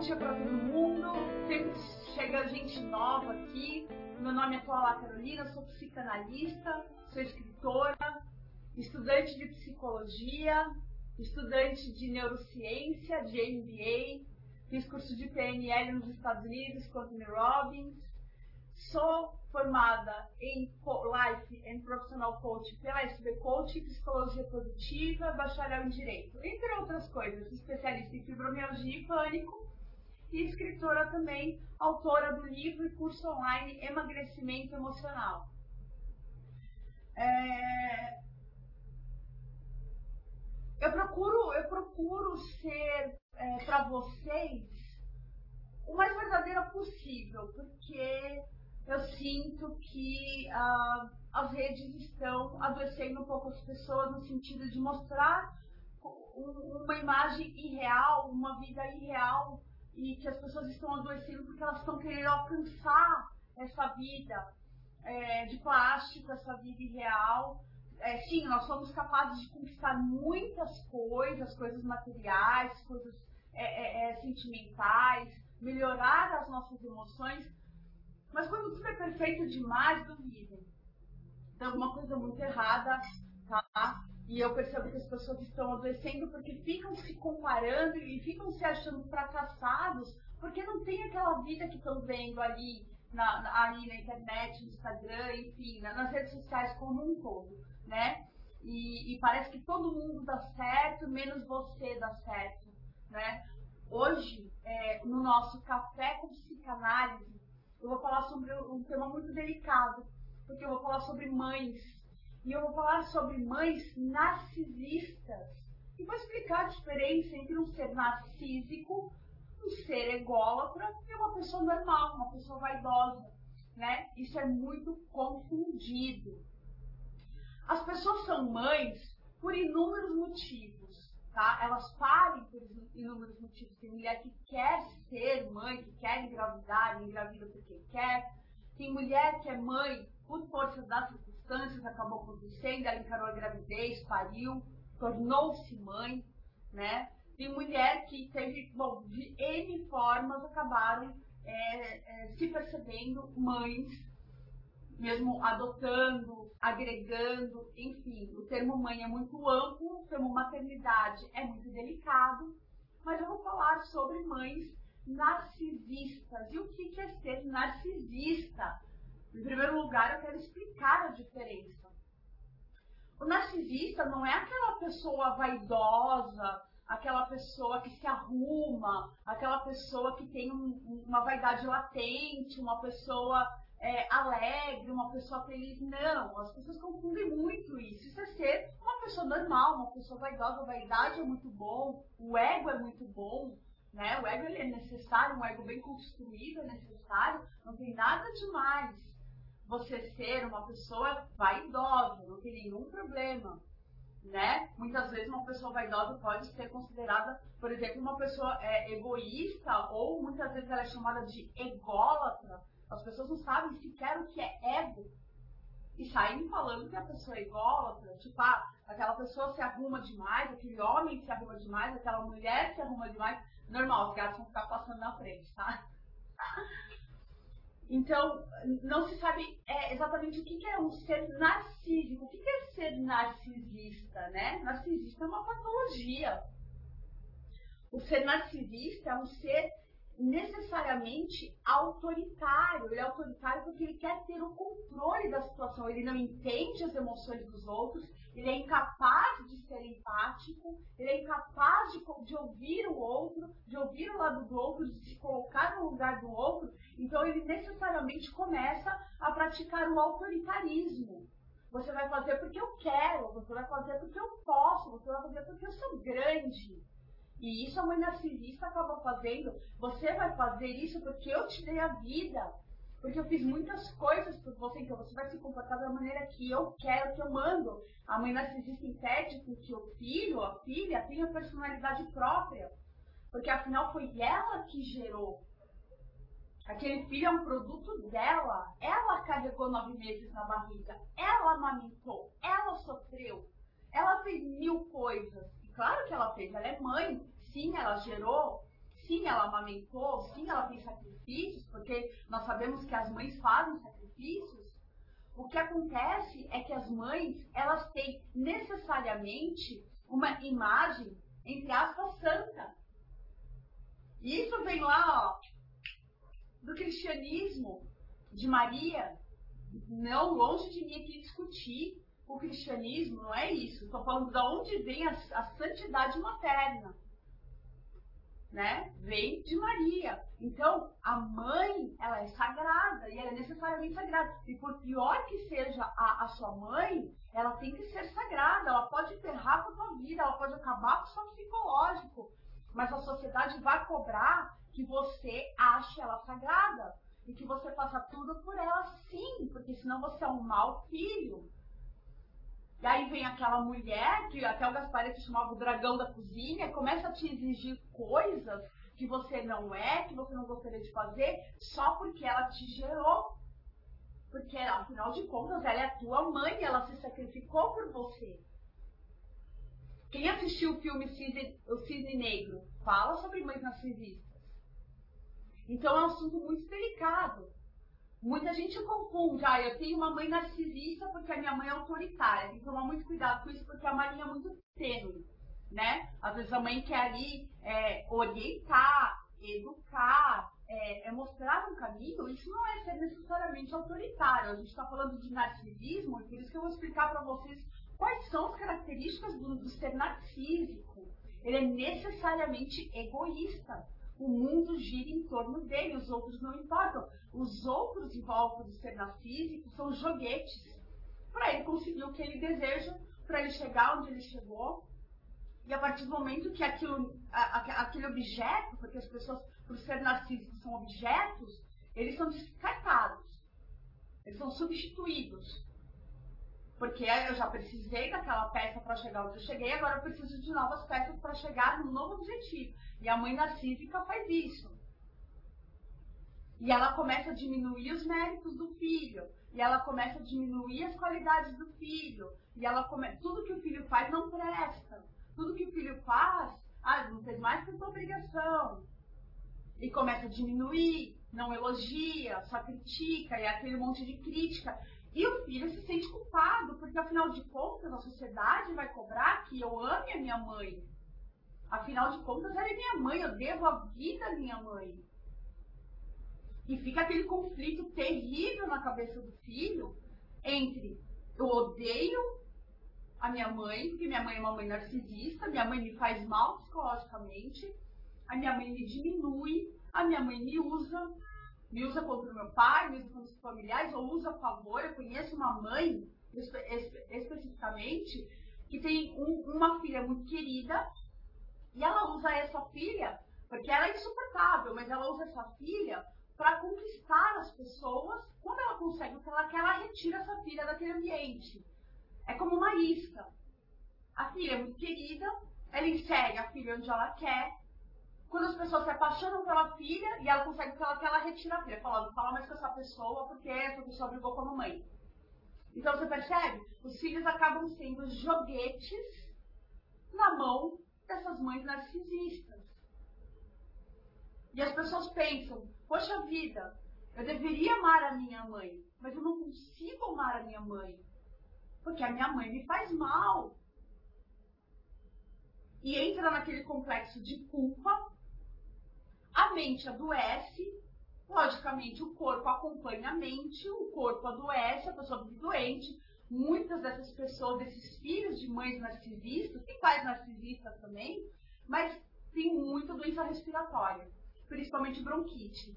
dia para todo mundo. Sempre chega gente nova aqui. Meu nome é Paula Carolina, sou psicanalista, sou escritora, estudante de psicologia, estudante de neurociência, de MBA, fiz curso de PNL nos Estados Unidos com Anthony Robbins. Sou formada em Life and Professional Coach pela SB Coach, Psicologia Positiva, bacharel em Direito, entre outras coisas, especialista em fibromialgia e pânico, e escritora também, autora do livro e curso online Emagrecimento Emocional. É... Eu procuro, eu procuro ser é, para vocês o mais verdadeira possível, porque eu sinto que ah, as redes estão adoecendo um pouco as pessoas no sentido de mostrar uma imagem irreal, uma vida irreal e que as pessoas estão adoecendo porque elas estão querendo alcançar essa vida é, de plástico, essa vida irreal. É, sim, nós somos capazes de conquistar muitas coisas, coisas materiais, coisas é, é, é sentimentais, melhorar as nossas emoções, mas quando tudo é perfeito demais, duvidem. Tem alguma coisa muito errada, tá? E eu percebo que as pessoas estão adoecendo porque ficam se comparando e ficam se achando fracassados porque não tem aquela vida que estão vendo ali na, na, ali na internet, no Instagram, enfim, nas redes sociais como um todo, né? E, e, parece que todo mundo dá certo, menos você dá certo, né? Hoje, é, no nosso Café com Psicanálise, eu vou falar sobre um tema muito delicado, porque eu vou falar sobre mães. E eu vou falar sobre mães narcisistas. E vou explicar a diferença entre um ser narcísico, um ser ególatra e uma pessoa normal, uma pessoa vaidosa. Né? Isso é muito confundido. As pessoas são mães por inúmeros motivos. Tá? Elas parem por inúmeros motivos. Tem mulher que quer ser mãe, que quer engravidar, engravida porque quer. Tem mulher que é mãe por força das circunstâncias, acabou acontecendo, ela encarou a gravidez, pariu, tornou-se mãe, né? Tem mulher que teve, bom, de N formas acabaram é, é, se percebendo mães mesmo adotando, agregando, enfim, o termo mãe é muito amplo, o termo maternidade é muito delicado, mas eu vou falar sobre mães narcisistas. E o que é ser narcisista? Em primeiro lugar, eu quero explicar a diferença. O narcisista não é aquela pessoa vaidosa, aquela pessoa que se arruma, aquela pessoa que tem um, uma vaidade latente, uma pessoa é, alegre, uma pessoa feliz. Não, as pessoas confundem muito isso. Isso é ser uma pessoa normal, uma pessoa vaidosa. A vaidade é muito bom, o ego é muito bom. Né? O ego ele é necessário, um ego bem construído é necessário, não tem nada demais você ser uma pessoa vaidosa, não tem nenhum problema. Né? Muitas vezes uma pessoa vaidosa pode ser considerada, por exemplo, uma pessoa é, egoísta ou muitas vezes ela é chamada de ególatra, as pessoas não sabem sequer o que é ego. E saem falando que a pessoa é ególatra, tipo, ah, aquela pessoa se arruma demais, aquele homem se arruma demais, aquela mulher se arruma demais. Normal, os gatos vão ficar passando na frente, tá? Então, não se sabe é, exatamente o que é um ser narcísico. O que é ser narcisista, né? Narcisista é uma patologia. O ser narcisista é um ser necessariamente autoritário. Ele é autoritário porque ele quer ter o controle da situação. Ele não entende as emoções dos outros, ele é incapaz de ser empático, ele é incapaz de, de ouvir o outro, de ouvir o lado do outro, de se colocar no lugar do outro. Então ele necessariamente começa a praticar o autoritarismo. Você vai fazer porque eu quero, você vai fazer porque eu posso, você vai fazer porque eu sou grande. E isso a mãe narcisista acaba fazendo. Você vai fazer isso porque eu te dei a vida. Porque eu fiz muitas coisas por você, então você vai se comportar da maneira que eu quero, que eu mando. A mãe narcisista impede que o filho, a filha, tenha personalidade própria. Porque afinal foi ela que gerou. Aquele filho é um produto dela. Ela carregou nove meses na barriga. Ela amamentou. Ela sofreu. Ela fez mil coisas. Claro que ela fez, ela é mãe, sim, ela gerou, sim, ela amamentou, sim, ela tem sacrifícios, porque nós sabemos que as mães fazem sacrifícios, o que acontece é que as mães, elas têm necessariamente uma imagem, entre aspas, santa. E isso vem lá, ó, do cristianismo de Maria. Não longe de mim aqui discutir o cristianismo, não é isso. Estou falando de onde vem a, a santidade materna né, vem de Maria. Então, a mãe, ela é sagrada e ela é necessariamente sagrada. E por pior que seja a, a sua mãe, ela tem que ser sagrada. Ela pode ferrar com a tua vida, ela pode acabar com o seu psicológico. Mas a sociedade vai cobrar que você ache ela sagrada e que você faça tudo por ela sim, porque senão você é um mau filho. E aí vem aquela mulher, que até o Gasparetti chamava o dragão da cozinha, começa a te exigir coisas que você não é, que você não gostaria de fazer, só porque ela te gerou. Porque, afinal de contas, ela é a tua mãe, ela se sacrificou por você. Quem assistiu o filme Cisne, O Cisne Negro fala sobre mães narcisistas. Então é um assunto muito delicado. Muita gente confunde, ah, eu tenho uma mãe narcisista porque a minha mãe é autoritária. Tem que tomar muito cuidado com isso porque a marinha é muito tênue, né? Às vezes a mãe quer ali é, orientar, educar, é, é, mostrar um caminho. Isso não é ser necessariamente autoritário. A gente está falando de narcisismo e por isso que eu vou explicar para vocês quais são as características do, do ser narcísico. Ele é necessariamente egoísta o mundo gira em torno dele, os outros não importam. Os outros em volta do ser narcísico são joguetes para ele conseguir o que ele deseja, para ele chegar onde ele chegou. E a partir do momento que aquilo, a, aquele objeto, porque as pessoas, por ser narcísicos, são objetos, eles são descartados. Eles são substituídos. Porque eu já precisei daquela peça para chegar onde eu cheguei, agora eu preciso de novas peças para chegar no novo objetivo. E a mãe narcísica faz isso. E ela começa a diminuir os méritos do filho. E ela começa a diminuir as qualidades do filho. E ela come... tudo que o filho faz não presta. Tudo que o filho faz, ah, não fez mais que sua obrigação. E começa a diminuir, não elogia, só critica, e é aquele monte de crítica. E o filho se sente culpado, porque afinal de contas a sociedade vai cobrar que eu ame a minha mãe. Afinal de contas, ela é minha mãe, eu devo a vida à minha mãe. E fica aquele conflito terrível na cabeça do filho entre eu odeio a minha mãe, porque minha mãe é uma mãe narcisista, minha mãe me faz mal psicologicamente, a minha mãe me diminui, a minha mãe me usa, me usa contra o meu pai, me usa contra os familiares, ou usa a favor. Eu conheço uma mãe, espe especificamente, que tem um, uma filha muito querida, e ela usa essa filha, porque ela é insuportável, mas ela usa essa filha para conquistar as pessoas. Quando ela consegue o que ela quer, ela retira essa filha daquele ambiente. É como uma isca. A filha é muito querida, ela insere a filha onde ela quer. Quando as pessoas se apaixonam pela filha e ela consegue o que ela retira a filha. Fala, não fala mais com essa pessoa porque essa pessoa brigou com a mamãe. Então você percebe? Os filhos acabam sendo joguetes na mão dessas mães narcisistas. E as pessoas pensam, poxa vida, eu deveria amar a minha mãe, mas eu não consigo amar a minha mãe, porque a minha mãe me faz mal. E entra naquele complexo de culpa, a mente adoece, logicamente o corpo acompanha a mente, o corpo adoece, a pessoa fica doente, muitas dessas pessoas, desses filhos de mães narcisistas, tem pais narcisistas também, mas tem muita doença respiratória, principalmente bronquite.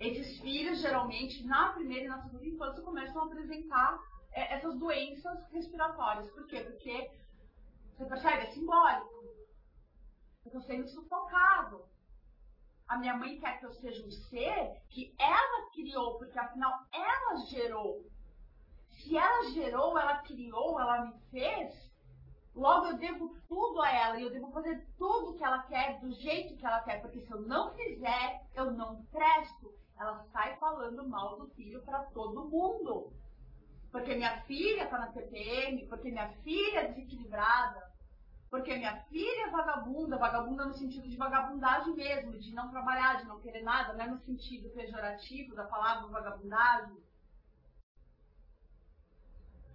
Esses filhos, geralmente, na primeira e na segunda infância, começam a apresentar é, essas doenças respiratórias. Por quê? Porque, você percebe, é simbólico. Eu estou sendo sufocado. A minha mãe quer que eu seja um ser que ela criou, porque afinal ela gerou se ela gerou, ela criou, ela me fez, logo eu devo tudo a ela e eu devo fazer tudo que ela quer, do jeito que ela quer, porque se eu não fizer, eu não presto. Ela sai falando mal do filho para todo mundo. Porque minha filha está na TPM, porque minha filha é desequilibrada, Porque minha filha é vagabunda, vagabunda no sentido de vagabundagem mesmo, de não trabalhar, de não querer nada, não é no sentido pejorativo da palavra vagabundagem.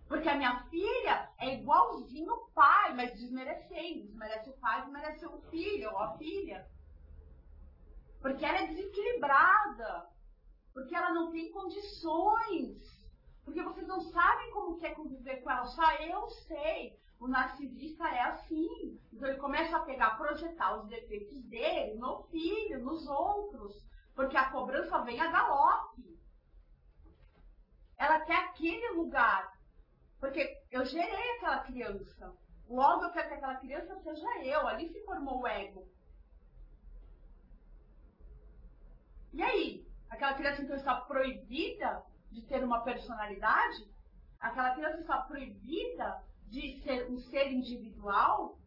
Porque a minha filha é igualzinho o pai, mas desmerecendo. Desmerece o pai, desmerece o filho ou a filha. Porque ela é desequilibrada. Porque ela não tem condições. Porque vocês não sabem como que é conviver com ela. Só eu sei. O narcisista é assim. Então ele começa a pegar, projetar os defeitos dele no filho, nos outros. Porque a cobrança vem a galope. Ela quer aquele lugar porque eu gerei aquela criança. Logo eu quero que aquela criança seja eu. Ali se formou o ego. E aí? Aquela criança então está proibida de ter uma personalidade? Aquela criança está proibida de ser um ser individual?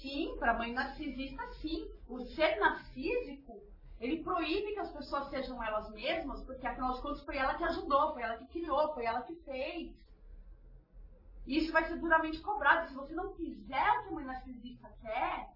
Sim, para a mãe narcisista, sim. O ser narcísico ele proíbe que as pessoas sejam elas mesmas, porque afinal de contas foi ela que ajudou, foi ela que criou, foi ela que fez. E isso vai ser duramente cobrado. Se você não fizer o que uma narcisista quer,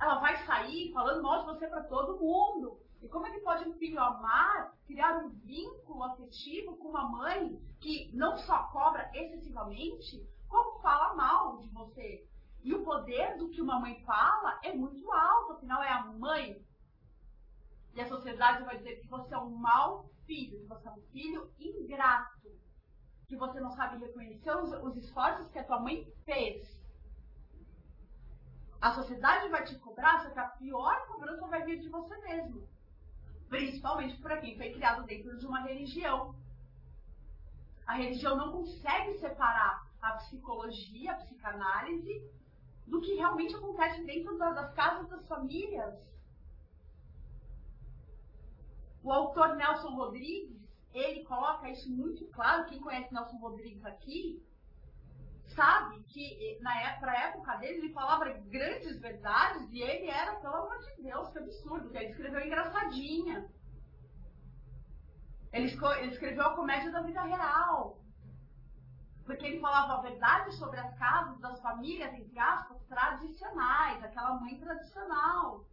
ela vai sair falando mal de você para todo mundo. E como é que pode um filho amar, criar um vínculo afetivo com uma mãe que não só cobra excessivamente, como fala mal de você? E o poder do que uma mãe fala é muito alto, afinal é a mãe e a sociedade vai dizer que você é um mau filho, que você é um filho ingrato, que você não sabe reconhecer os, os esforços que a tua mãe fez. A sociedade vai te cobrar, só que a pior cobrança vai vir de você mesmo. Principalmente para quem foi criado dentro de uma religião. A religião não consegue separar a psicologia, a psicanálise, do que realmente acontece dentro das casas das famílias. O autor Nelson Rodrigues, ele coloca isso muito claro, quem conhece Nelson Rodrigues aqui, sabe que na época, época dele ele falava grandes verdades e ele era, pelo amor de Deus, que absurdo, que ele escreveu engraçadinha. Ele, ele escreveu a comédia da vida real. Porque ele falava a verdade sobre as casas das famílias, entre aspas, tradicionais, aquela mãe tradicional.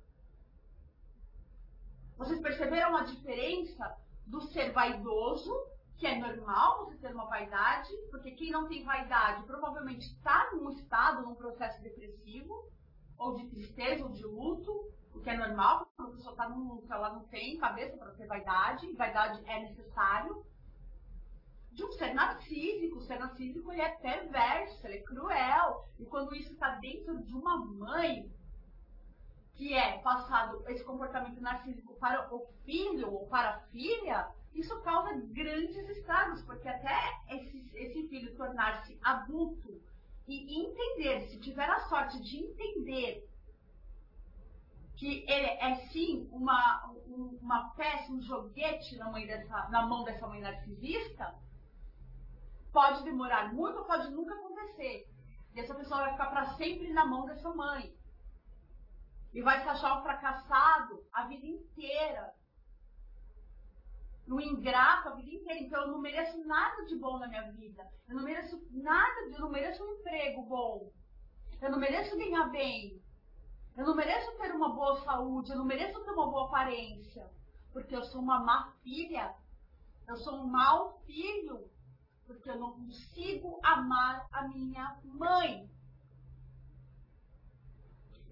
Vocês perceberam a diferença do ser vaidoso, que é normal você ter uma vaidade, porque quem não tem vaidade provavelmente está num estado, num processo depressivo, ou de tristeza, ou de luto, o que é normal, quando a pessoa está num luto, ela não tem cabeça para ter vaidade, e vaidade é necessário. De um ser narcísico, o ser narcísico ele é perverso, ele é cruel, e quando isso está dentro de uma mãe, que é passado esse comportamento narcísico para o filho ou para a filha, isso causa grandes estragos, porque até esse, esse filho tornar-se adulto e entender, se tiver a sorte de entender que ele é sim uma, uma peça, um joguete na, mãe dessa, na mão dessa mãe narcisista, pode demorar muito pode nunca acontecer. E essa pessoa vai ficar para sempre na mão dessa mãe e vai se achar um fracassado a vida inteira. Um ingrato a vida inteira. Então eu não mereço nada de bom na minha vida. Eu não mereço nada, eu não mereço um emprego bom. Eu não mereço ganhar bem. Eu não mereço ter uma boa saúde. Eu não mereço ter uma boa aparência. Porque eu sou uma má filha. Eu sou um mau filho. Porque eu não consigo amar a minha mãe.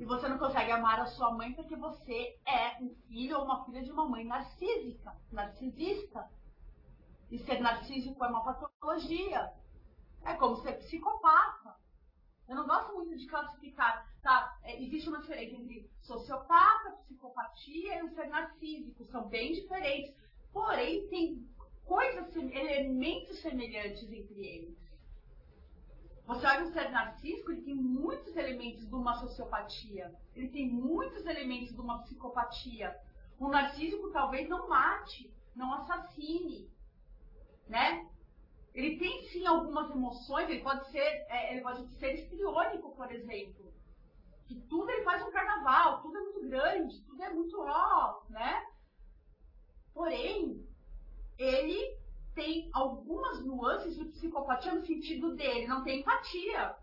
E você não consegue amar a sua mãe porque você é um filho ou uma filha de uma mãe narcísica, narcisista. E ser narcísico é uma patologia. É como ser psicopata. Eu não gosto muito de classificar, tá? É, existe uma diferença entre sociopata, psicopatia e o ser narcísico. São bem diferentes. Porém, tem coisas, elementos semelhantes entre eles. Você olha um ser narcísico, ele tem muitos elementos de uma sociopatia. Ele tem muitos elementos de uma psicopatia. Um narcísico talvez não mate, não assassine, né? Ele tem sim algumas emoções, ele pode ser, é, ele pode ser estriônico, por exemplo. Que tudo ele faz um carnaval, tudo é muito grande, tudo é muito ó, né? Porém, ele tem algumas nuances de psicopatia no sentido dele não tem empatia.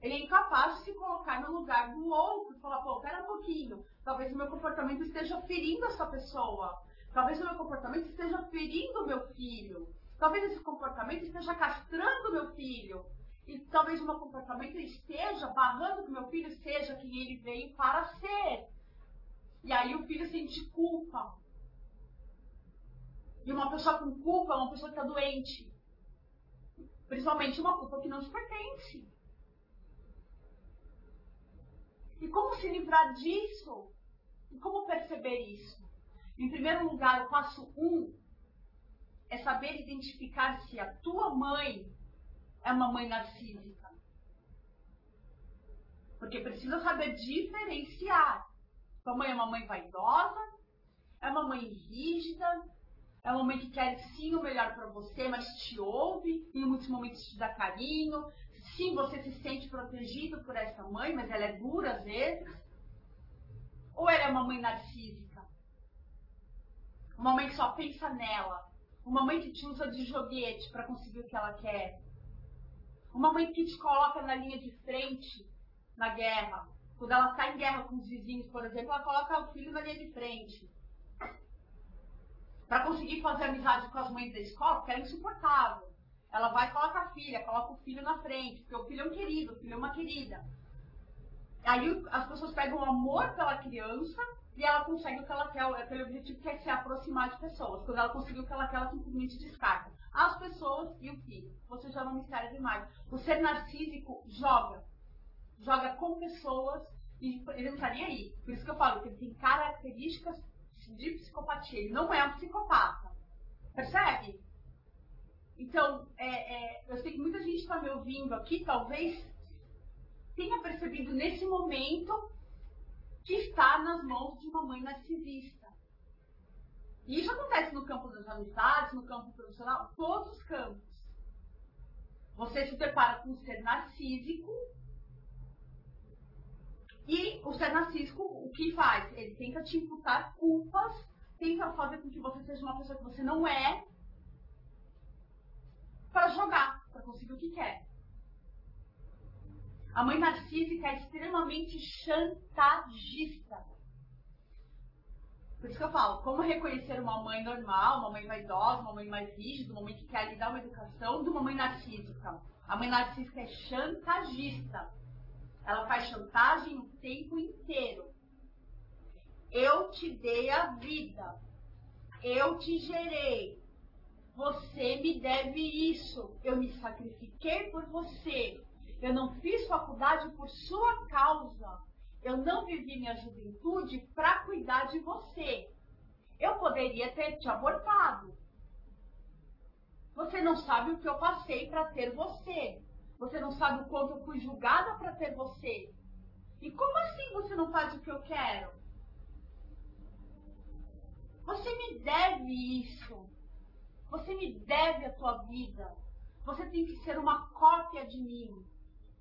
Ele é incapaz de se colocar no lugar do outro falar, pô, pera um pouquinho, talvez o meu comportamento esteja ferindo essa pessoa. Talvez o meu comportamento esteja ferindo o meu filho. Talvez esse comportamento esteja castrando o meu filho. E talvez o meu comportamento esteja barrando que o meu filho seja quem ele veio para ser. E aí o filho sente culpa. E uma pessoa com culpa é uma pessoa que está doente. Principalmente uma culpa que não te pertence. E como se livrar disso? E como perceber isso? Em primeiro lugar, o passo um é saber identificar se a tua mãe é uma mãe narcísica. Porque precisa saber diferenciar. Tua mãe é uma mãe vaidosa, é uma mãe rígida, é uma mãe que quer sim o melhor para você, mas te ouve, em muitos momentos te dá carinho, Sim, você se sente protegido por essa mãe, mas ela é dura às vezes. Ou ela é uma mãe narcísica? Uma mãe que só pensa nela. Uma mãe que te usa de joguete para conseguir o que ela quer. Uma mãe que te coloca na linha de frente na guerra. Quando ela está em guerra com os vizinhos, por exemplo, ela coloca o filho na linha de frente. Para conseguir fazer amizade com as mães da escola, porque é insuportável. Ela vai e coloca a filha, coloca o filho na frente, porque o filho é um querido, o filho é uma querida. Aí as pessoas pegam o amor pela criança e ela consegue o que ela quer, aquele objetivo que é se aproximar de pessoas. Quando ela conseguiu o que ela quer, ela simplesmente descarta. As pessoas e o filho. Você já não me serve demais. O ser narcísico joga. Joga com pessoas e ele não está nem aí. Por isso que eu falo que ele tem características de psicopatia. Ele não é um psicopata. Percebe? Então, é, é, eu sei que muita gente está me ouvindo aqui, talvez tenha percebido nesse momento que está nas mãos de uma mãe narcisista. E isso acontece no campo das amizades, no campo profissional, todos os campos. Você se depara com um ser narcísico e o ser narcísico, o que faz? Ele tenta te imputar culpas, tenta fazer com que você seja uma pessoa que você não é, para jogar, para conseguir o que quer. A mãe narcísica é extremamente chantagista. Por isso que eu falo, como reconhecer uma mãe normal, uma mãe vaidosa, uma mãe mais rígida, uma mãe que quer lhe dar uma educação, de uma mãe narcísica. A mãe narcísica é chantagista. Ela faz chantagem o tempo inteiro. Eu te dei a vida. Eu te gerei. Você me deve isso. Eu me sacrifiquei por você. Eu não fiz faculdade por sua causa. Eu não vivi minha juventude para cuidar de você. Eu poderia ter te abortado. Você não sabe o que eu passei para ter você. Você não sabe o quanto eu fui julgada para ter você. E como assim você não faz o que eu quero? Você me deve isso. Você me deve a tua vida. Você tem que ser uma cópia de mim.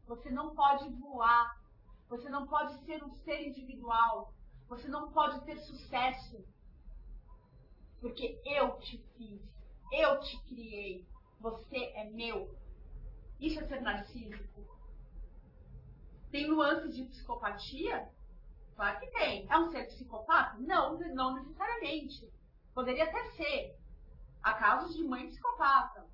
Você não pode voar. Você não pode ser um ser individual. Você não pode ter sucesso. Porque eu te fiz. Eu te criei. Você é meu. Isso é ser narcísico. Tem nuances de psicopatia? Claro que tem. É um ser psicopata? Não, não necessariamente. Poderia até ser há casos de mãe psicopata.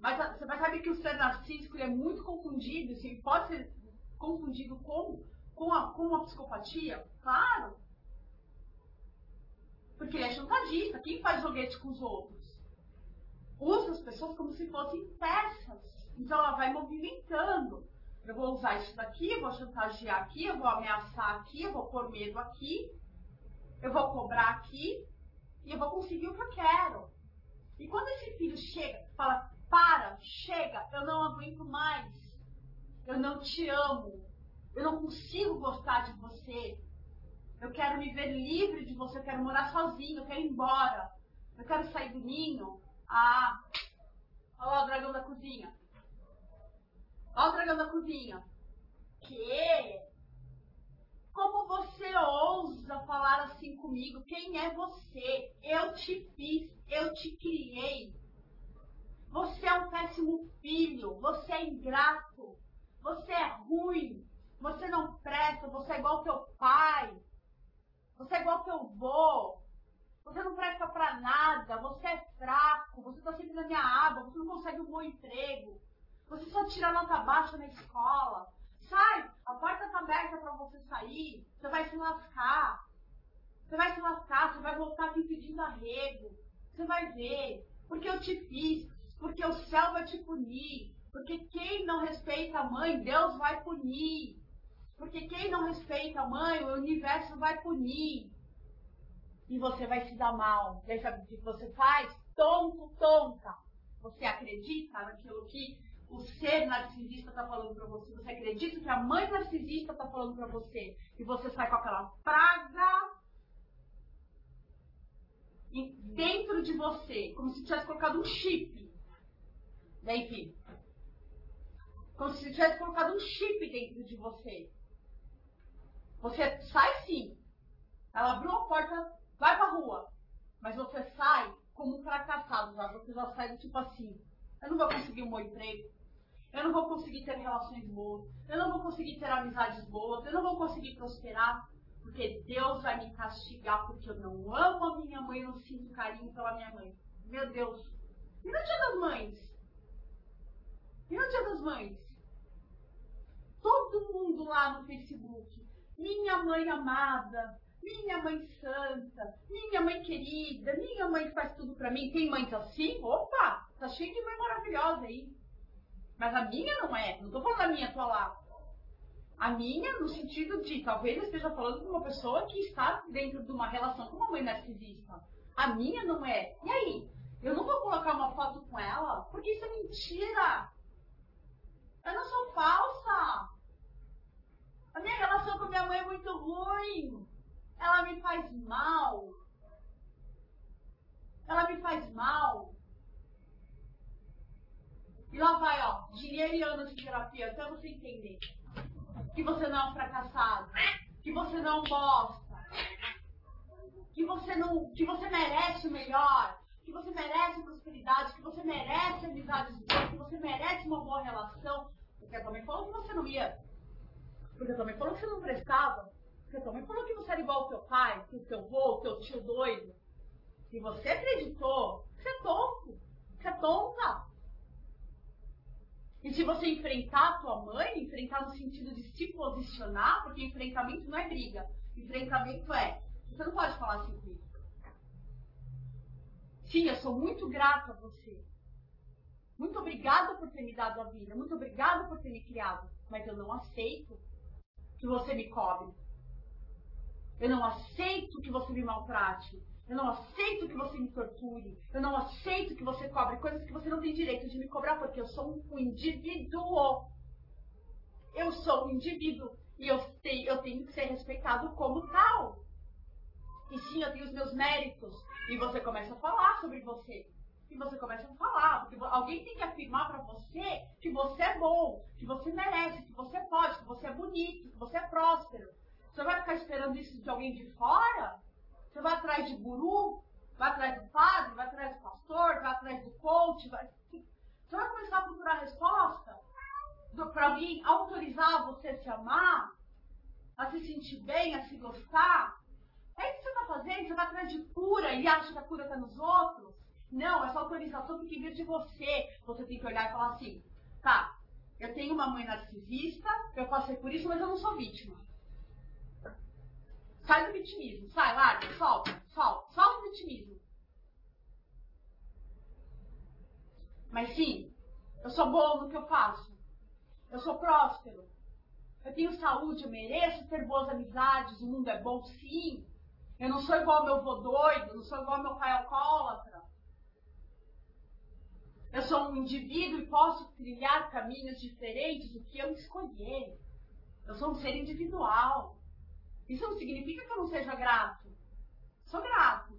Mas ah, você vai saber que o ser narcísico é muito confundido, assim, pode ser confundido com, com, a, com uma psicopatia? Claro. Porque ele é chantagista. Quem faz joguete com os outros? Usa as pessoas como se fossem peças. Então ela vai movimentando. Eu vou usar isso daqui, eu vou chantagear aqui, eu vou ameaçar aqui, eu vou pôr medo aqui, eu vou cobrar aqui, e eu vou conseguir o que eu quero. E quando esse filho chega, fala: para, chega, eu não aguento mais, eu não te amo, eu não consigo gostar de você, eu quero me ver livre de você, eu quero morar sozinho, eu quero ir embora, eu quero sair do ninho. Ah, olha lá o dragão da cozinha. Olha o dragão da cozinha. Que? Como você ousa falar assim comigo? Quem é você? Eu te fiz, eu te criei. Você é um péssimo filho, você é ingrato, você é ruim, você não presta, você é igual teu pai, você é igual teu vô, você não presta pra nada, você é fraco, você tá sempre na minha aba, você não consegue um bom emprego, você só tira nota baixa na escola. Sai, a porta tá aberta para você sair, você vai se lascar. Você vai se lascar, você vai voltar aqui pedindo arrego. Você vai ver, porque eu te fiz, porque o céu vai te punir, porque quem não respeita a mãe, Deus vai punir. Porque quem não respeita a mãe, o universo vai punir. E você vai se dar mal. E aí sabe o que você faz? Tonto, tonta. Você acredita naquilo que o ser narcisista está falando para você? Você acredita que a mãe narcisista está falando para você? E você sai com aquela praga dentro de você, como se tivesse colocado um chip. Enfim. Como se tivesse colocado um chip dentro de você. Você sai sim. Ela abriu a porta, vai pra rua. Mas você sai como um fracassado já. Você já sai do tipo assim. Eu não vou conseguir um bom emprego. Eu não vou conseguir ter relações boas. Eu não vou conseguir ter amizades boas. Eu não vou conseguir prosperar. Porque Deus vai me castigar porque eu não amo a minha mãe, eu não sinto carinho pela minha mãe. Meu Deus. E no dia das mães? E no dia das mães? Todo mundo lá no Facebook. Minha mãe amada, minha mãe santa, minha mãe querida, minha mãe faz tudo pra mim. Tem mães assim? Opa, tá cheio de mãe maravilhosa aí. Mas a minha não é. Não tô falando da minha, tô lá. A minha, no sentido de, talvez eu esteja falando com uma pessoa que está dentro de uma relação com uma mãe narcisista. A minha não é. E aí? Eu não vou colocar uma foto com ela, porque isso é mentira. Eu não sou falsa. A minha relação com minha mãe é muito ruim. Ela me faz mal. Ela me faz mal. E lá vai, ó, dinheiro e anos de terapia, até você entender que você não é um fracassado, que você não gosta, que você não, que você merece o melhor, que você merece prosperidade, que você merece amizades boas, que você merece uma boa relação. Porque a também falou que você não ia. Porque a também falou que você não prestava. Porque a também falou que você era igual ao teu pai, que o teu avô, o teu tio doido. E você acreditou. Você é tonto. Você é tonta. E se você enfrentar a tua mãe, enfrentar no sentido de se posicionar, porque enfrentamento não é briga. Enfrentamento é, você não pode falar assim comigo. Sim, eu sou muito grata a você. Muito obrigada por ter me dado a vida. Muito obrigada por ter me criado. Mas eu não aceito que você me cobre. Eu não aceito que você me maltrate. Eu não aceito que você me torture. Eu não aceito que você cobre coisas que você não tem direito de me cobrar, porque eu sou um indivíduo. Eu sou um indivíduo e eu tenho, eu tenho que ser respeitado como tal. E sim, eu tenho os meus méritos. E você começa a falar sobre você. E você começa a falar, porque alguém tem que afirmar para você que você é bom, que você merece, que você pode, que você é bonito, que você é próspero. Você vai ficar esperando isso de alguém de fora? Você vai atrás de guru, vai atrás do padre, vai atrás do pastor, vai atrás do coach, vai... Você vai começar a procurar resposta para alguém autorizar você a se amar, a se sentir bem, a se gostar. É isso que você está fazendo? Você vai atrás de cura e acha que a cura está nos outros? Não, essa autorização tem que vir de você. Você tem que olhar e falar assim, tá, eu tenho uma mãe narcisista, eu passei por isso, mas eu não sou vítima. Sai do vitimismo. Sai, larga, solta, solta, solta o vitimismo. Mas sim, eu sou bom no que eu faço. Eu sou próspero. Eu tenho saúde, eu mereço ter boas amizades, o mundo é bom sim. Eu não sou igual ao meu avô doido, não sou igual ao meu pai alcoólatra. Eu sou um indivíduo e posso trilhar caminhos diferentes do que eu escolher. Eu sou um ser individual. Isso não significa que eu não seja grato. Sou grato.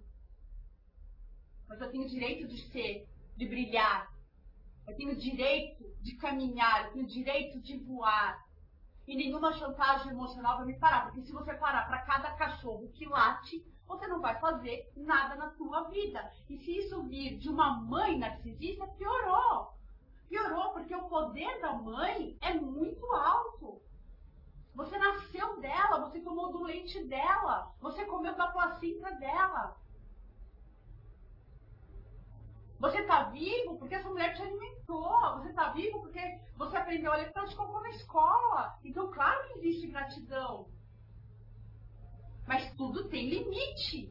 Mas eu tenho direito de ser, de brilhar. Eu tenho direito de caminhar, eu tenho direito de voar. E nenhuma chantagem emocional vai me parar. Porque se você parar para cada cachorro que late, você não vai fazer nada na sua vida. E se isso vir de uma mãe narcisista, piorou. Piorou porque o poder da mãe é muito alto. Você nasceu dela, você tomou do leite dela, você comeu da placenta dela. Você está vivo porque essa mulher te alimentou. Você está vivo porque você aprendeu a ler porque ela te colocou na escola. Então, claro que existe gratidão. Mas tudo tem limite.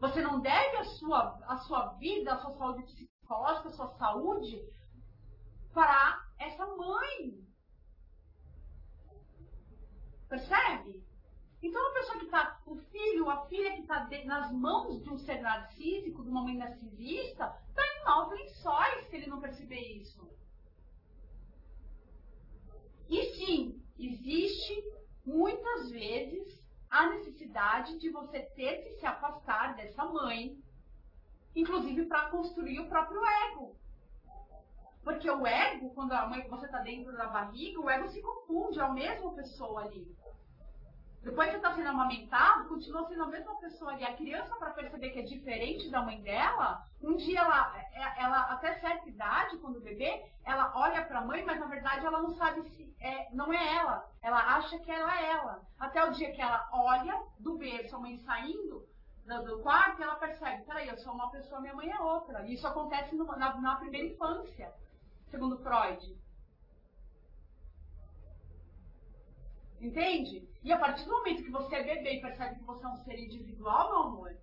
Você não deve a sua, a sua vida, a sua saúde psicológica, a sua saúde para essa mãe. Percebe? Então, a pessoa que está, o filho, a filha que está nas mãos de um ser narcísico, de uma mãe narcisista, está em maus lençóis se ele não perceber isso. E sim, existe muitas vezes a necessidade de você ter que se afastar dessa mãe, inclusive para construir o próprio ego. Porque o ego, quando a mãe, você está dentro da barriga, o ego se confunde, é a mesma pessoa ali. Depois você está sendo amamentado, continua sendo a mesma pessoa ali. A criança, para perceber que é diferente da mãe dela, um dia ela, é, ela até certa idade, quando bebê, ela olha para a mãe, mas na verdade ela não sabe se é, não é ela. Ela acha que ela é ela. Até o dia que ela olha do berço, a mãe saindo do, quarto, ela percebe: peraí, eu sou uma pessoa, minha mãe é outra. E isso acontece no, na, na primeira infância, segundo Freud. Entende? E a partir do momento que você é bebê e percebe que você é um ser individual, meu amor,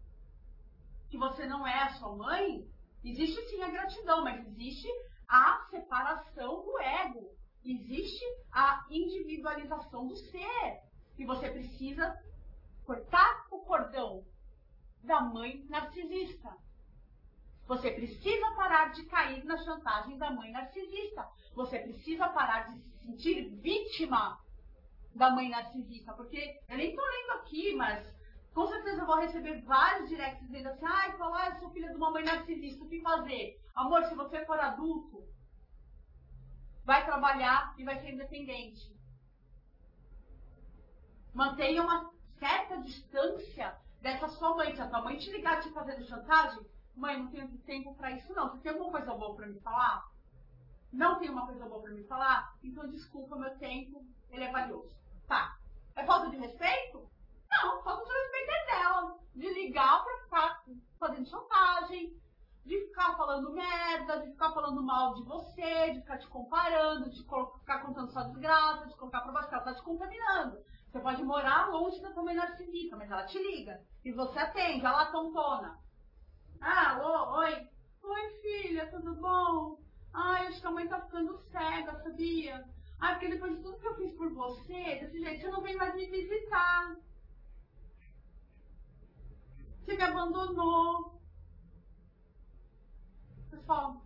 que você não é a sua mãe, existe sim a gratidão, mas existe a separação do ego. Existe a individualização do ser. E você precisa cortar o cordão da mãe narcisista. Você precisa parar de cair na chantagem da mãe narcisista. Você precisa parar de se sentir vítima da mãe narcisista, porque eu nem tô lendo aqui, mas com certeza eu vou receber vários directs dizendo assim, ai, falar, eu sou filha de uma mãe narcisista, o que fazer? Amor, se você for adulto, vai trabalhar e vai ser independente. Mantenha uma certa distância dessa sua mãe. Se a tua mãe te ligar te fazendo chantagem, mãe, não tenho tempo para isso não. Você tem alguma coisa boa para me falar? Não tem uma coisa boa para me falar? Então desculpa, meu tempo, ele é valioso. Tá. É falta de respeito? Não, falta de respeito é dela. De ligar pra ficar fazendo chantagem, de ficar falando merda, de ficar falando mal de você, de ficar te comparando, de ficar contando sua desgraça, de colocar pra baixo, ela tá te contaminando. Você pode morar longe da tua mãe narcisista, mas ela te liga. E você atende, ela tontona. Ah, oi. Oi, filha, tudo bom? Ai, acho que a mãe tá ficando cega, sabia? Ah, porque depois de tudo que eu fiz por você, desse jeito você não vem mais me visitar. Você me abandonou. Pessoal,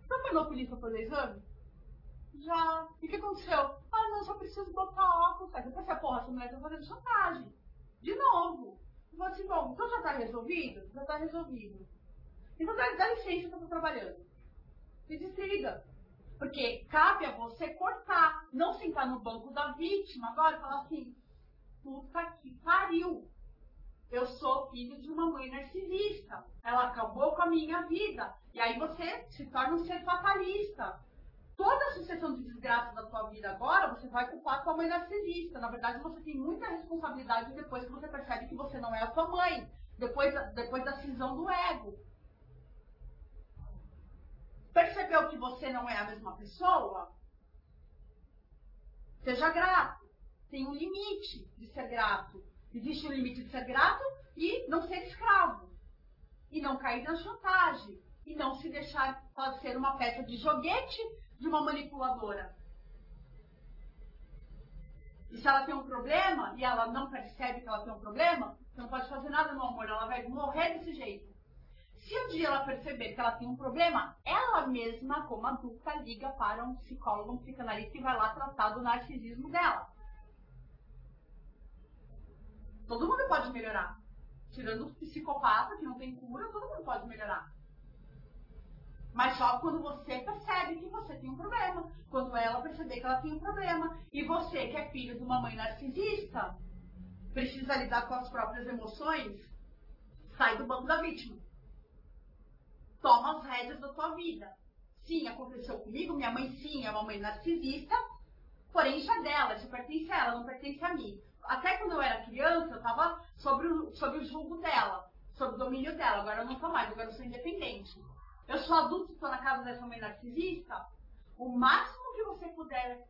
você foi no oculista fazer exame? Já. E o que aconteceu? Ah, não, só preciso botar óculos. Eu pensei, porra, essa mulher tá fazendo chantagem. De novo. Falei assim, bom, então já tá resolvido? Já tá resolvido. Então dá, dá licença que eu tô trabalhando. Me desliga. Porque cabe a você cortar, não sentar no banco da vítima agora e falar assim: puta que pariu. Eu sou filho de uma mãe narcisista. Ela acabou com a minha vida. E aí você se torna um ser fatalista. Toda a sucessão de desgraça da tua vida agora, você vai culpar a tua mãe narcisista. Na verdade, você tem muita responsabilidade depois que você percebe que você não é a tua mãe. Depois, depois da cisão do ego. Percebeu que você não é a mesma pessoa? Seja grato. Tem um limite de ser grato. Existe um limite de ser grato e não ser escravo. E não cair na chantagem. E não se deixar ser uma peça de joguete de uma manipuladora. E se ela tem um problema e ela não percebe que ela tem um problema, você não pode fazer nada no amor, ela vai morrer desse jeito. Se um dia ela perceber que ela tem um problema, ela mesma, como adulta, liga para um psicólogo, um psicanalista e vai lá tratar do narcisismo dela. Todo mundo pode melhorar. Tirando os psicopatas que não tem cura, todo mundo pode melhorar. Mas só quando você percebe que você tem um problema. Quando ela perceber que ela tem um problema. E você, que é filho de uma mãe narcisista, precisa lidar com as próprias emoções, sai do banco da vítima toma as rédeas da tua vida. sim, aconteceu comigo, minha mãe sim é uma mãe narcisista, porém isso é dela, isso pertence a ela, não pertence a mim. Até quando eu era criança, eu estava sobre o, sobre o julgo dela, sob o domínio dela. Agora eu não sou mais, agora eu sou independente. Eu sou adulto, estou na casa dessa mãe narcisista. O máximo que você puder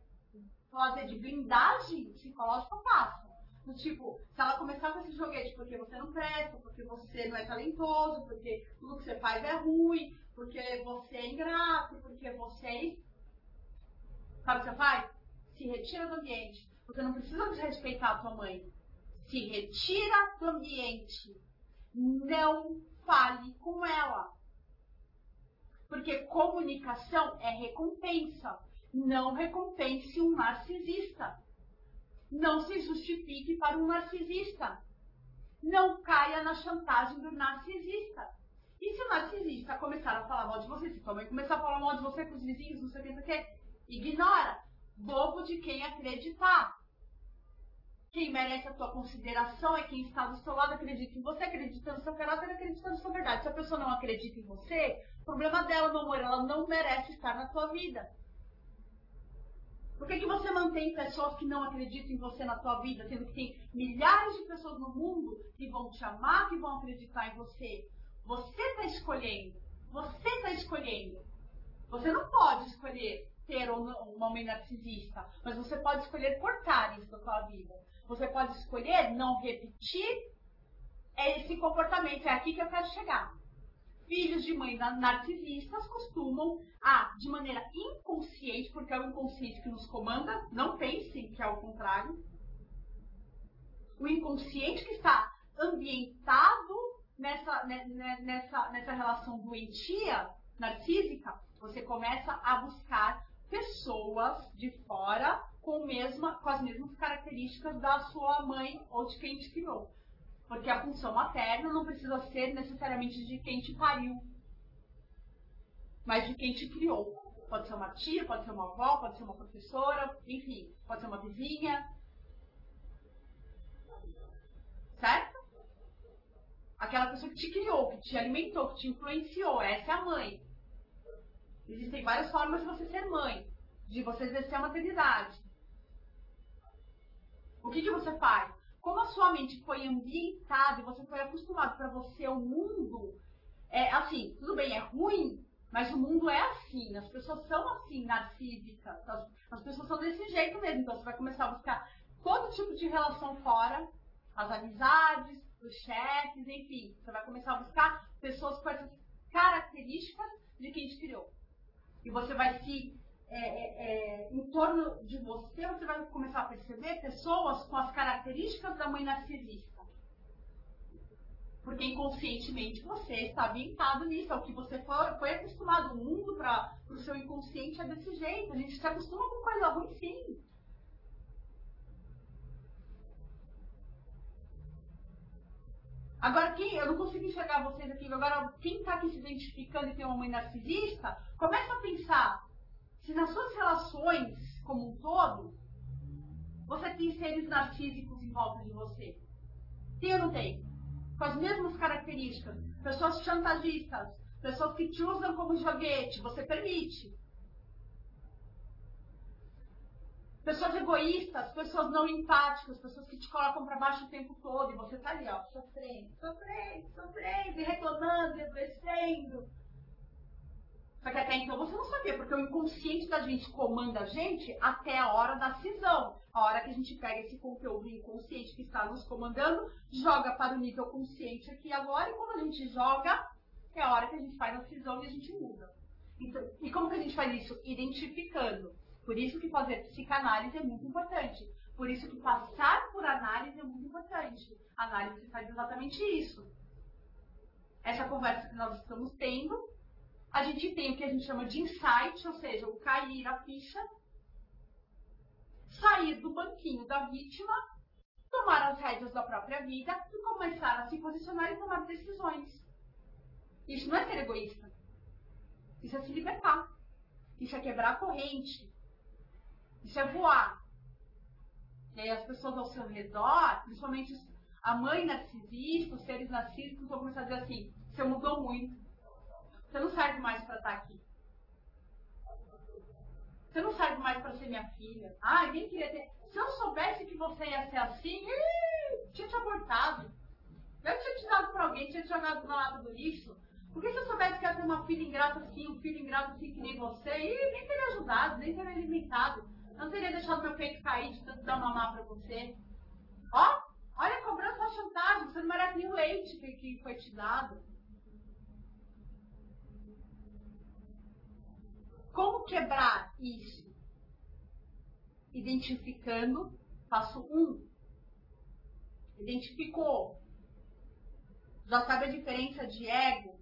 fazer de blindagem psicológica, eu faço. Do tipo, se ela começar com esse joguete porque você não presta, porque você não é talentoso, porque tudo que você faz é ruim, porque você é ingrato, porque você é. Sabe o que você faz? Se retira do ambiente. Você não precisa desrespeitar a tua mãe. Se retira do ambiente. Não fale com ela. Porque comunicação é recompensa. Não recompense um narcisista. Não se justifique para um narcisista. Não caia na chantagem do narcisista. E se o narcisista começar a falar mal de você, se também começar a falar mal de você com os vizinhos, não sei o que, ignora. Bobo de quem acreditar. Quem merece a tua consideração é quem está do seu lado, acredita em você, acredita no seu caráter, acredita na sua verdade. Se a pessoa não acredita em você, problema dela, meu amor, ela não merece estar na tua vida. Por que, que você mantém pessoas que não acreditam em você na tua vida, sendo que tem milhares de pessoas no mundo que vão te amar, que vão acreditar em você? Você está escolhendo. Você está escolhendo. Você não pode escolher ter uma mãe narcisista, mas você pode escolher cortar isso da sua vida. Você pode escolher não repetir esse comportamento. É aqui que eu quero chegar filhos de mães narcisistas costumam a, de maneira inconsciente, porque é o inconsciente que nos comanda, não pensem que é o contrário. O inconsciente que está ambientado nessa, nessa, nessa relação doentia narcísica, você começa a buscar pessoas de fora com, mesma, com as mesmas características da sua mãe ou de quem te criou. Porque a função materna não precisa ser necessariamente de quem te pariu, mas de quem te criou. Pode ser uma tia, pode ser uma avó, pode ser uma professora, enfim, pode ser uma vizinha. Certo? Aquela pessoa que te criou, que te alimentou, que te influenciou. Essa é a mãe. Existem várias formas de você ser mãe, de você exercer a maternidade. O que, que você faz? como a sua mente foi ambientada e você foi acostumado para você o mundo, é assim, tudo bem, é ruim, mas o mundo é assim, as pessoas são assim, narcísicas, as, as pessoas são desse jeito mesmo, então você vai começar a buscar todo tipo de relação fora, as amizades, os chefes, enfim, você vai começar a buscar pessoas com essas características de quem te criou. E você vai se é, é, é, em torno de você, você vai começar a perceber pessoas com as características da mãe narcisista. Porque inconscientemente você está ambientado nisso, é o que você foi, foi acostumado. O mundo para o seu inconsciente é desse jeito. A gente se acostuma com coisa ruim sim. Agora, quem, eu não consigo enxergar vocês aqui, agora quem está aqui se identificando e tem uma mãe narcisista, começa a pensar se nas suas relações como um todo, você tem seres narcísicos em volta de você. Tem ou não tem? Com as mesmas características. Pessoas chantagistas, pessoas que te usam como joguete, você permite. Pessoas egoístas, pessoas não empáticas, pessoas que te colocam para baixo o tempo todo e você tá ali, ó, sofrendo, sofrendo, sofrendo, e reclamando, adoecendo. Só que até então você não sabia, porque o inconsciente da gente comanda a gente até a hora da cisão. A hora que a gente pega esse conteúdo inconsciente que está nos comandando, joga para o nível consciente aqui agora, e quando a gente joga, é a hora que a gente faz a cisão e a gente muda. Então, e como que a gente faz isso? Identificando. Por isso que fazer psicanálise é muito importante. Por isso que passar por análise é muito importante. A análise faz exatamente isso. Essa conversa que nós estamos tendo a gente tem o que a gente chama de insight, ou seja, o cair a ficha, sair do banquinho da vítima, tomar as rédeas da própria vida e começar a se posicionar e tomar decisões. Isso não é ser egoísta. Isso é se libertar. Isso é quebrar a corrente. Isso é voar. E aí as pessoas ao seu redor, principalmente a mãe narcisista, os seres narcísicos, vão começar a dizer assim, você mudou muito. Você não serve mais para estar aqui. Você não serve mais para ser minha filha. Ai, nem queria ter. Se eu soubesse que você ia ser assim, ih, tinha te abortado. Eu tinha te dado pra alguém, tinha te jogado na lata do lixo. Porque se eu soubesse que ia ter uma filha ingrata assim, um filho ingrato assim que nem você, ih, nem teria ajudado, nem teria alimentado. Não teria deixado meu peito cair de tanto dar mamar pra você. Ó, olha a cobrança da chantagem, você não merece nem o leite que, que foi te dado. Como quebrar isso? Identificando, passo 1. Um. Identificou. Já sabe a diferença de ego?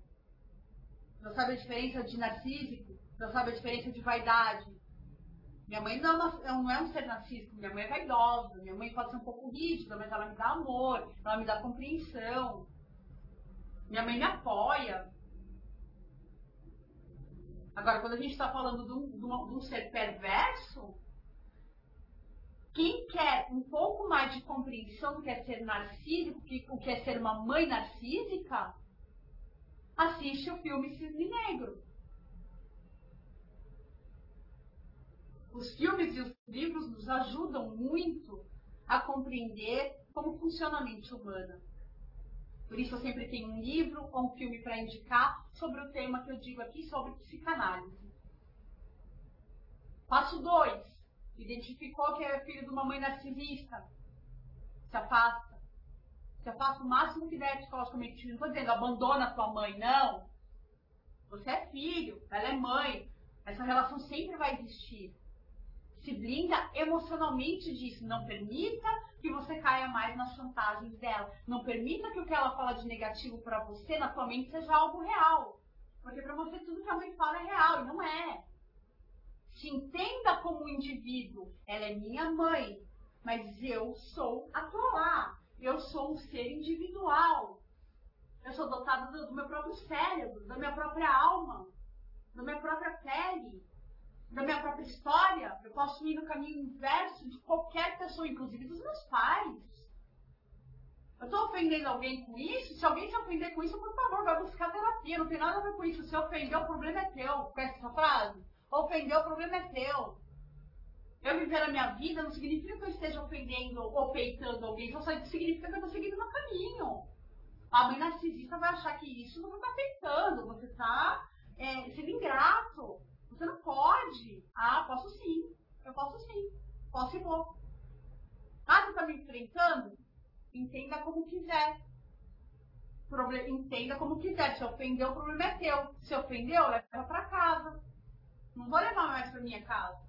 Já sabe a diferença de narcísico? Já sabe a diferença de vaidade? Minha mãe não é, uma, não é um ser narcísico, minha mãe é vaidosa, minha mãe pode ser um pouco rígida, mas ela me dá amor, ela me dá compreensão. Minha mãe me apoia, Agora, quando a gente está falando de um, de, um, de um, ser perverso, quem quer um pouco mais de compreensão do que é ser narcísico, o que é ser uma mãe narcísica, assiste o filme Cisne Negro. Os filmes e os livros nos ajudam muito a compreender como funciona a mente humana. Por isso eu sempre tenho um livro ou um filme para indicar sobre o tema que eu digo aqui sobre psicanálise. Passo 2. Identificou que é filho de uma mãe narcisista. Se afasta. Se afasta o máximo que der psicologicamente. Não estou dizendo abandona sua mãe, não. Você é filho, ela é mãe. Essa relação sempre vai existir se blinda emocionalmente disso. Não permita que você caia mais nas chantagens dela. Não permita que o que ela fala de negativo para você na sua mente seja algo real. Porque para você tudo que a mãe fala é real e não é. Se entenda como um indivíduo. Ela é minha mãe, mas eu sou a lá. Eu sou um ser individual. Eu sou dotado do, do meu próprio cérebro, da minha própria alma, da minha própria pele da minha própria história, eu posso ir no caminho inverso de qualquer pessoa, inclusive dos meus pais. Eu estou ofendendo alguém com isso? Se alguém se ofender com isso, por favor, vai buscar terapia. Não tem nada a ver com isso. Se ofendeu, o problema é teu. Conhece essa frase? Ofendeu, o problema é teu. Eu viver a minha vida não significa que eu esteja ofendendo ou peitando alguém, só significa que eu estou seguindo meu caminho. A mãe narcisista vai achar que isso você está peitando, você está é, sendo ingrato. Você não pode. Ah, posso sim. Eu posso sim. Posso e vou. Ah, você está me enfrentando? Entenda como quiser. Proble entenda como quiser. Se ofendeu, o problema é teu. Se ofendeu, leva para casa. Não vou levar mais para minha casa.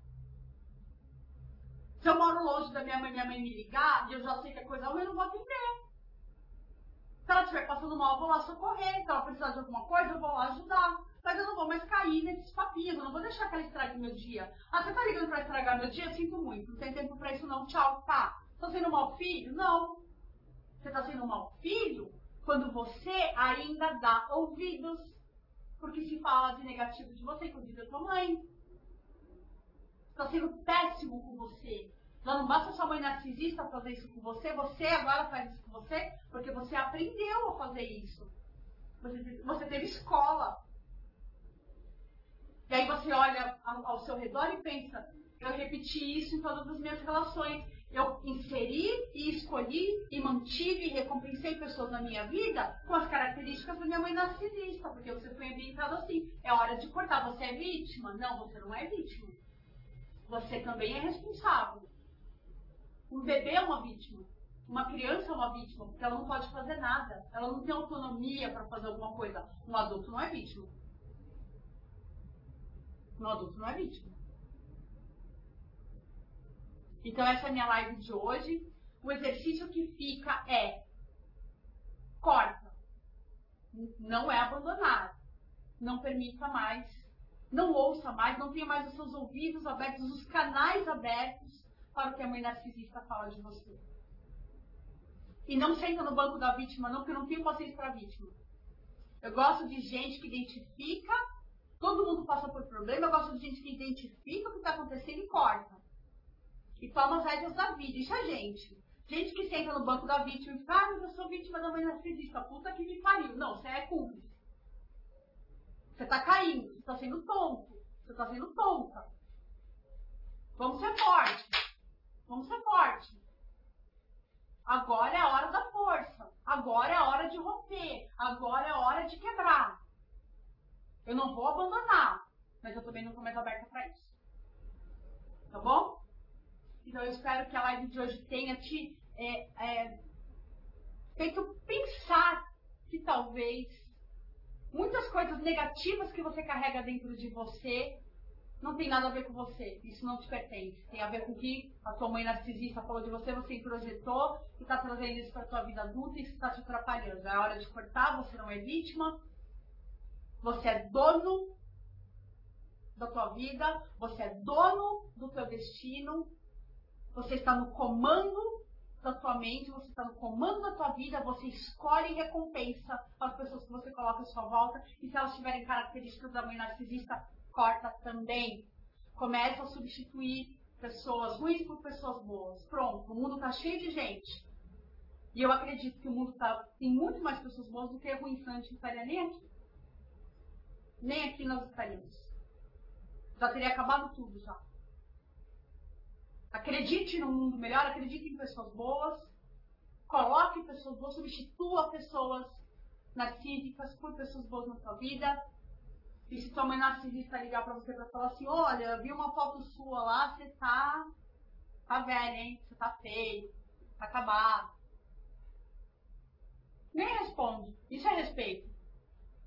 Se eu moro longe da minha mãe, minha mãe me ligar e eu já sei que a coisa ruim, eu não vou atender. Se ela estiver passando mal, eu vou lá socorrer. Se ela precisar de alguma coisa, eu vou lá ajudar mas eu não vou mais cair nesses papinhos, eu não vou deixar que ela estrague meu dia. Ah, você tá ligando pra estragar meu dia? Sinto muito, não tem tempo pra isso não, tchau, tá. Tô sendo um mau filho? Não. Você tá sendo um mau filho quando você ainda dá ouvidos, porque se fala de negativo de você, inclusive a tua mãe. Tá sendo péssimo com você. Não basta sua mãe narcisista fazer isso com você, você agora faz isso com você, porque você aprendeu a fazer isso. Você, você teve escola. E aí você olha ao seu redor e pensa, eu repeti isso em todas as minhas relações. Eu inseri e escolhi e mantive e recompensei pessoas na minha vida com as características da minha mãe narcisista, porque você foi ambientado assim. É hora de cortar. Você é vítima? Não, você não é vítima. Você também é responsável. Um bebê é uma vítima. Uma criança é uma vítima, porque ela não pode fazer nada. Ela não tem autonomia para fazer alguma coisa. Um adulto não é vítima no adulto não é vítima. Então essa é a minha live de hoje. O exercício que fica é corta. Não é abandonar. Não permita mais. Não ouça mais. Não tenha mais os seus ouvidos abertos, os canais abertos para o que a mãe narcisista fala de você. E não senta no banco da vítima, não, porque eu não tenho paciência para vítima. Eu gosto de gente que identifica Todo mundo passa por problema. Eu gosto de gente que identifica o que está acontecendo e corta. E toma as rédeas da vida. Isso é gente. Gente que senta no banco da vítima e fala, ah, eu sou vítima da mãe narcisista. Puta que me pariu. Não, você é cúmplice. Você está caindo. Você está sendo tonto. Você está sendo tonta. Vamos ser fortes. Vamos ser fortes. Agora é a hora da força. Agora é a hora de romper. Agora é a hora de quebrar. Eu não vou abandonar, mas eu também não estou mais aberta para isso. Tá bom? Então eu espero que a live de hoje tenha te é, é, feito pensar que talvez muitas coisas negativas que você carrega dentro de você não tem nada a ver com você. Isso não te pertence. Tem a ver com o que a tua mãe narcisista falou de você, você projetou e está trazendo isso para a tua vida adulta e isso está te atrapalhando. É hora de cortar, você não é vítima. Você é dono da tua vida, você é dono do teu destino, você está no comando da tua mente, você está no comando da tua vida, você escolhe e recompensa as pessoas que você coloca à sua volta, e se elas tiverem características da mãe narcisista, corta também. Começa a substituir pessoas ruins por pessoas boas. Pronto, o mundo está cheio de gente. E eu acredito que o mundo tá, tem muito mais pessoas boas do que ruins, senão a gente não estaria nem aqui. Nem aqui nós estaríamos. Já teria acabado tudo já. Acredite num mundo melhor, acredite em pessoas boas, coloque pessoas boas, substitua pessoas narcísicas por pessoas boas na sua vida. E se tua mãe narcisista ligar pra você pra falar assim, olha, vi uma foto sua lá, você tá. tá velha, hein? Você tá feio, tá acabado. Nem responde. Isso é respeito.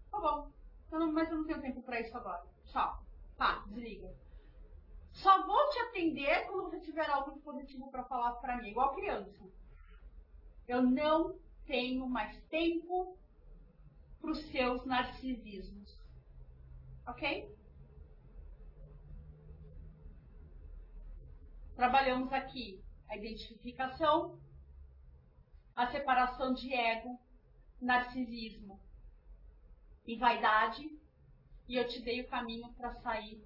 Tá bom. Eu não, mas eu não tenho tempo pra isso agora. Tchau. Tá, desliga. Só vou te atender quando você tiver algo positivo para falar para mim, igual criança. Eu não tenho mais tempo para os seus narcisismos. Ok? Trabalhamos aqui a identificação, a separação de ego, narcisismo e vaidade, e eu te dei o caminho para sair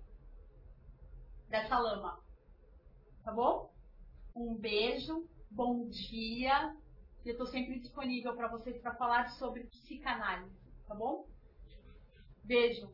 dessa lama. Tá bom? Um beijo, bom dia. Eu estou sempre disponível para vocês para falar sobre psicanálise, tá bom? Beijo.